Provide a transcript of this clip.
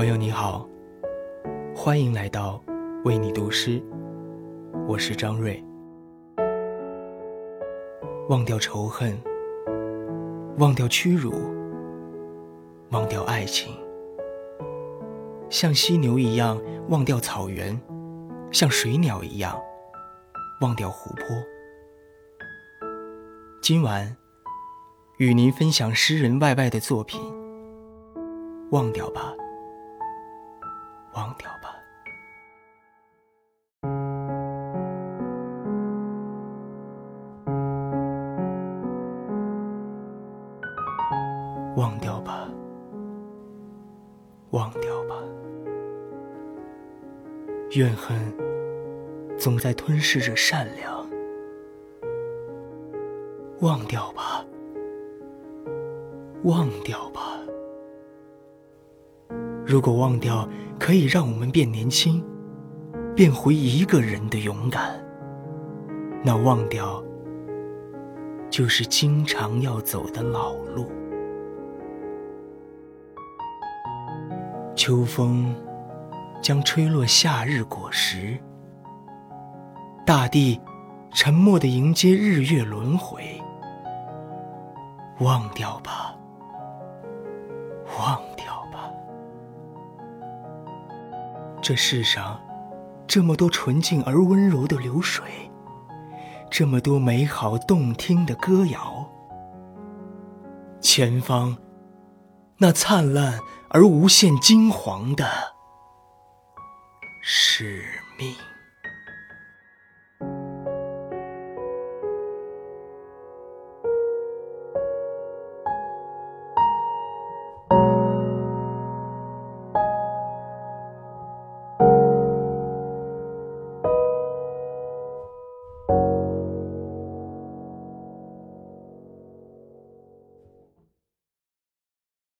朋友你好，欢迎来到为你读诗，我是张瑞。忘掉仇恨，忘掉屈辱，忘掉爱情，像犀牛一样忘掉草原，像水鸟一样忘掉湖泊。今晚与您分享诗人外外的作品，忘掉吧。忘掉吧，忘掉吧，忘掉吧。怨恨总在吞噬着善良，忘掉吧，忘掉吧。如果忘掉可以让我们变年轻，变回一个人的勇敢，那忘掉就是经常要走的老路。秋风将吹落夏日果实，大地沉默地迎接日月轮回。忘掉吧，忘。这世上，这么多纯净而温柔的流水，这么多美好动听的歌谣，前方，那灿烂而无限金黄的使命。